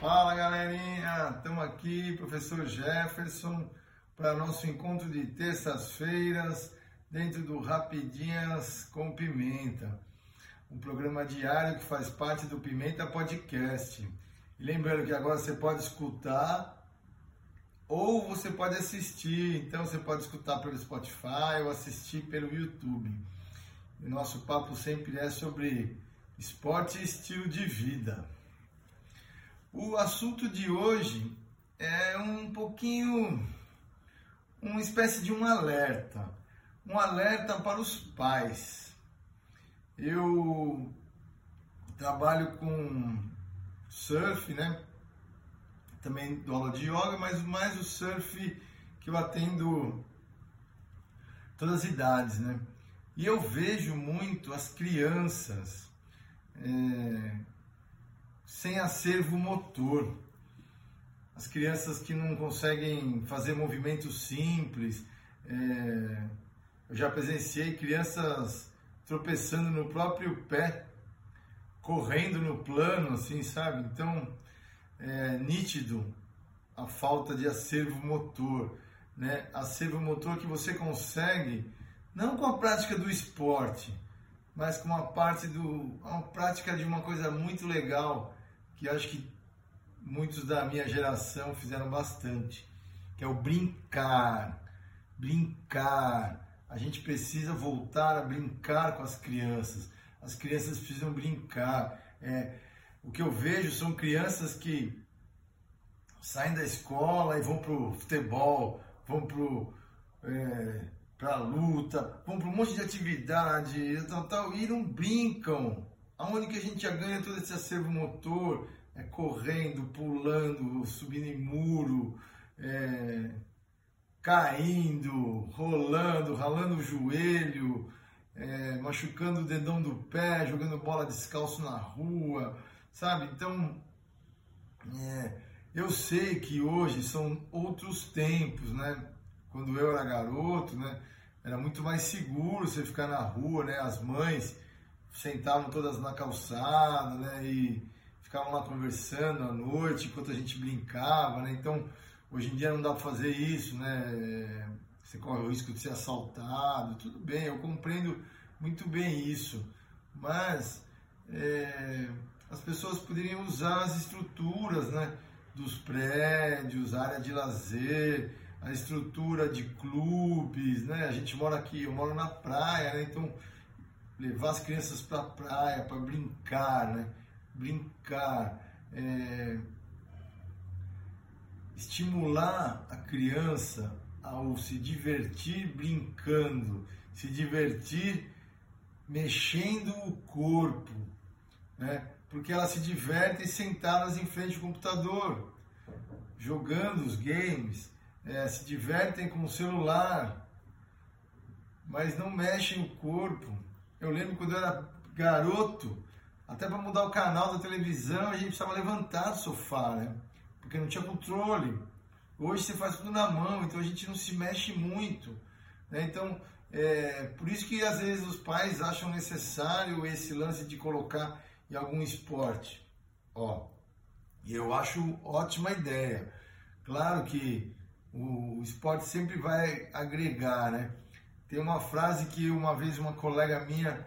Fala galerinha, estamos aqui, professor Jefferson, para nosso encontro de terças-feiras dentro do Rapidinhas com Pimenta, um programa diário que faz parte do Pimenta Podcast. E lembrando que agora você pode escutar ou você pode assistir, então você pode escutar pelo Spotify ou assistir pelo YouTube. O nosso papo sempre é sobre esporte e estilo de vida. O assunto de hoje é um pouquinho uma espécie de um alerta, um alerta para os pais. Eu trabalho com surf, né? também dou aula de yoga, mas mais o surf que eu atendo todas as idades, né? E eu vejo muito as crianças é, sem acervo motor, as crianças que não conseguem fazer movimentos simples. É, eu já presenciei crianças tropeçando no próprio pé, correndo no plano, assim, sabe? Então, é, nítido a falta de acervo motor, né? Acervo motor que você consegue não com a prática do esporte, mas com a parte do a prática de uma coisa muito legal que acho que muitos da minha geração fizeram bastante, que é o brincar. Brincar. A gente precisa voltar a brincar com as crianças. As crianças precisam brincar. É, o que eu vejo são crianças que saem da escola e vão pro futebol, vão pro é, pra luta, vão para um monte de atividade tal, tal, e não brincam. Aonde que a gente já ganha todo esse acervo motor? É correndo, pulando, subindo em muro, é, caindo, rolando, ralando o joelho, é, machucando o dedão do pé, jogando bola descalço na rua sabe? Então, é, eu sei que hoje são outros tempos, né? Quando eu era garoto, né? Era muito mais seguro você ficar na rua, né? As mães sentavam todas na calçada, né? E ficavam lá conversando à noite enquanto a gente brincava, né? Então, hoje em dia não dá para fazer isso, né? Você corre o risco de ser assaltado, tudo bem, eu compreendo muito bem isso, mas é, as pessoas poderiam usar as estruturas né, dos prédios, área de lazer, a estrutura de clubes, né? A gente mora aqui, eu moro na praia, né? Então levar as crianças para a praia para brincar, né? Brincar, é... estimular a criança ao se divertir brincando, se divertir mexendo o corpo, né? porque elas se divertem sentadas em frente ao computador, jogando os games, é, se divertem com o celular, mas não mexem o corpo. Eu lembro quando eu era garoto, até para mudar o canal da televisão, a gente precisava levantar do sofá, né? Porque não tinha controle. Hoje você faz tudo na mão, então a gente não se mexe muito. Né? Então, é, por isso que às vezes os pais acham necessário esse lance de colocar em algum esporte. Ó, e eu acho ótima ideia. Claro que o esporte sempre vai agregar, né? Tem uma frase que uma vez uma colega minha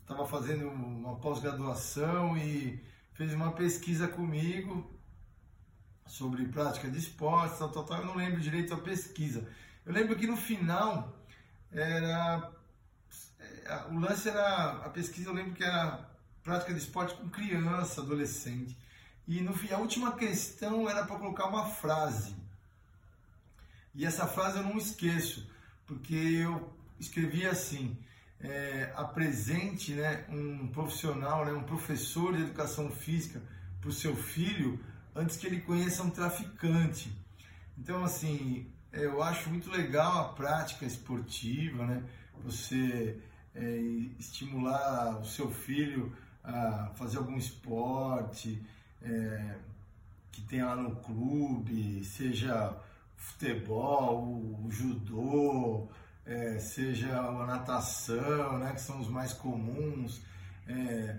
estava fazendo uma pós-graduação e fez uma pesquisa comigo sobre prática de esporte, tal, tal, tal. Eu não lembro direito a pesquisa. Eu lembro que no final era é, o lance era a pesquisa. Eu lembro que era prática de esporte com criança, adolescente. E no fim, a última questão era para colocar uma frase. E essa frase eu não esqueço, porque eu escrevi assim: é, apresente né, um profissional, né, um professor de educação física para o seu filho antes que ele conheça um traficante. Então, assim, eu acho muito legal a prática esportiva, né? Você é, estimular o seu filho a fazer algum esporte é, que tenha lá no clube, seja futebol, o judô, é, seja a natação, né, que são os mais comuns, é,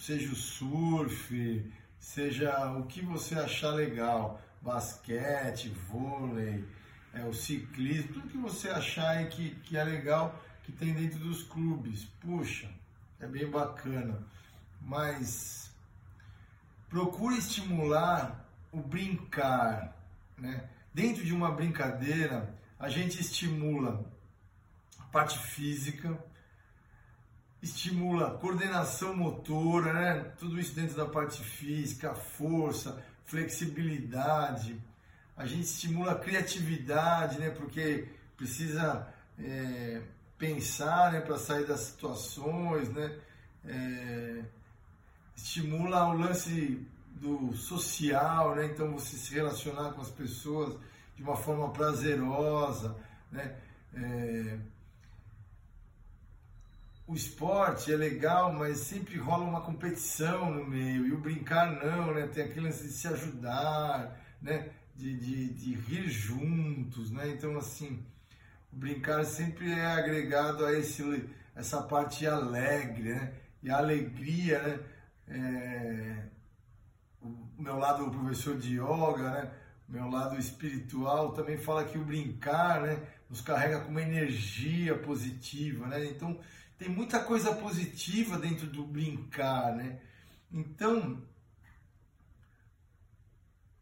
seja o surf, seja o que você achar legal, basquete, vôlei, é, o ciclismo, tudo que você achar que, que é legal, que tem dentro dos clubes. Puxa, é bem bacana. Mas procure estimular o brincar. Né? Dentro de uma brincadeira, a gente estimula a parte física, estimula coordenação motora, né? tudo isso dentro da parte física, força, flexibilidade. A gente estimula a criatividade, né? porque precisa é, pensar né? para sair das situações, né? É, estimula o lance do social, né? Então você se relacionar com as pessoas de uma forma prazerosa, né? É... O esporte é legal, mas sempre rola uma competição no meio e o brincar não, né? Tem aquele lance de se ajudar, né? De, de, de rir juntos, né? Então assim, o brincar sempre é agregado a esse essa parte alegre, né? E a alegria, né? É o meu lado professor de yoga, né? meu lado espiritual também fala que o brincar, né, nos carrega com uma energia positiva, né? Então tem muita coisa positiva dentro do brincar, né? Então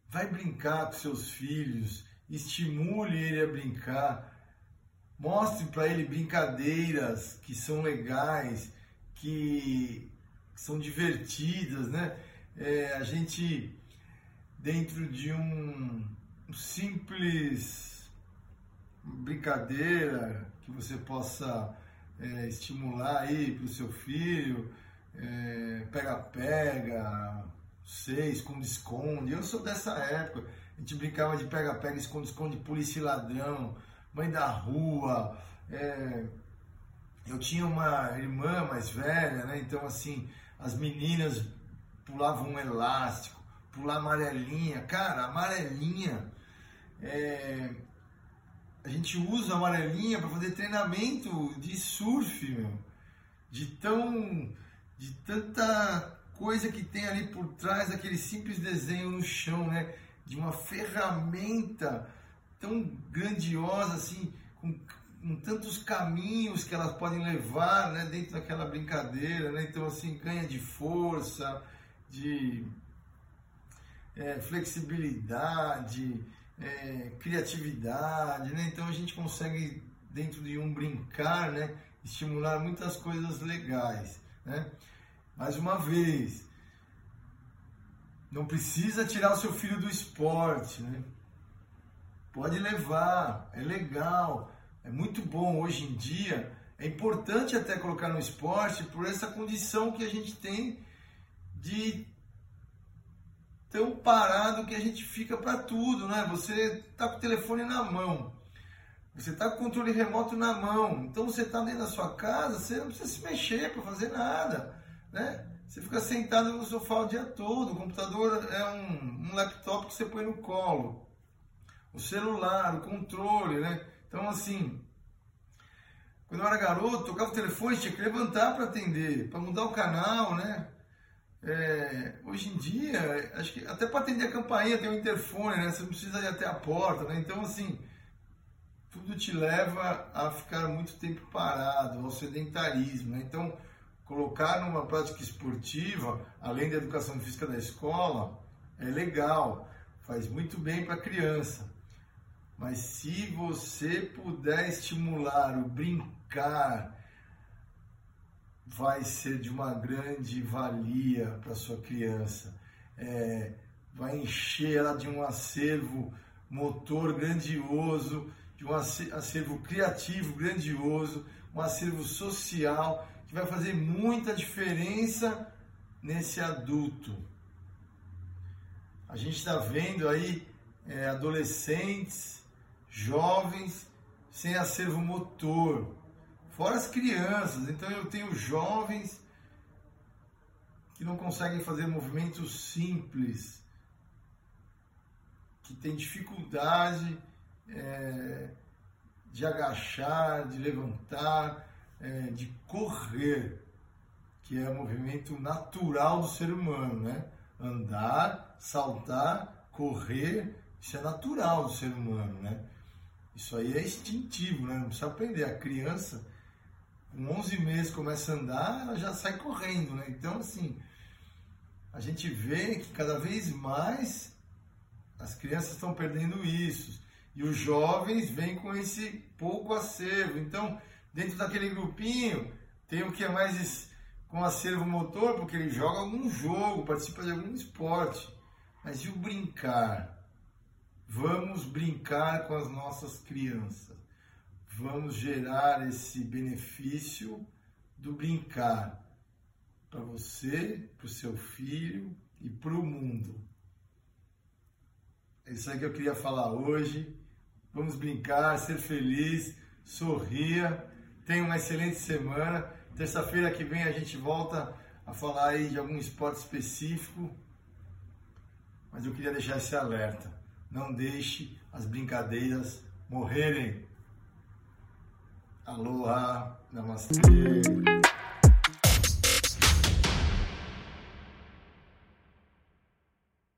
vai brincar com seus filhos, estimule ele a brincar, mostre para ele brincadeiras que são legais, que são divertidas, né? É, a gente, dentro de um, simples brincadeira que você possa é, estimular aí para o seu filho, pega-pega, é, sei, esconde-esconde. Eu sou dessa época, a gente brincava de pega-pega, esconde-esconde, polícia e ladrão, mãe da rua. É, eu tinha uma irmã mais velha, né? Então, assim, as meninas pulava um elástico, pular amarelinha. Cara, amarelinha, é... a gente usa amarelinha para fazer treinamento de surf, meu. De tão. de tanta coisa que tem ali por trás daquele simples desenho no chão, né? De uma ferramenta tão grandiosa assim, com, com tantos caminhos que elas podem levar, né, dentro daquela brincadeira, né? Então assim ganha de força, de é, flexibilidade, é, criatividade, né? Então a gente consegue dentro de um brincar, né, estimular muitas coisas legais, né? Mais uma vez, não precisa tirar o seu filho do esporte, né? Pode levar, é legal, é muito bom hoje em dia. É importante até colocar no esporte por essa condição que a gente tem de tão parado que a gente fica para tudo, né? Você tá com o telefone na mão, você tá com o controle remoto na mão, então você tá dentro da sua casa, você não precisa se mexer para fazer nada, né? Você fica sentado no sofá o dia todo, o computador é um, um laptop que você põe no colo, o celular, o controle, né? Então assim, quando eu era garoto, tocava o telefone, tinha que levantar para atender, para mudar o canal, né? É, hoje em dia, acho que até para atender a campainha tem um interfone, né? Você não precisa ir até a porta, né? Então, assim, tudo te leva a ficar muito tempo parado, ao sedentarismo, né? Então, colocar numa prática esportiva, além da educação física da escola, é legal, faz muito bem para a criança. Mas se você puder estimular o brincar, vai ser de uma grande valia para sua criança. É, vai encher ela de um acervo motor grandioso, de um acervo criativo grandioso, um acervo social que vai fazer muita diferença nesse adulto. A gente está vendo aí é, adolescentes, jovens sem acervo motor, Fora as crianças, então eu tenho jovens que não conseguem fazer movimentos simples, que têm dificuldade é, de agachar, de levantar, é, de correr, que é o movimento natural do ser humano, né? Andar, saltar, correr, isso é natural do ser humano, né? Isso aí é instintivo, né? Não precisa aprender. A criança, com 11 meses, começa a andar, ela já sai correndo, né? Então, assim, a gente vê que cada vez mais as crianças estão perdendo isso. E os jovens vêm com esse pouco acervo. Então, dentro daquele grupinho, tem o que é mais com acervo motor, porque ele joga algum jogo, participa de algum esporte. Mas e o brincar? Vamos brincar com as nossas crianças. Vamos gerar esse benefício do brincar para você, para o seu filho e para o mundo. É isso aí que eu queria falar hoje. Vamos brincar, ser feliz, sorria. Tenha uma excelente semana. Terça-feira que vem a gente volta a falar aí de algum esporte específico. Mas eu queria deixar esse alerta. Não deixe as brincadeiras morrerem. Aloha, namastê.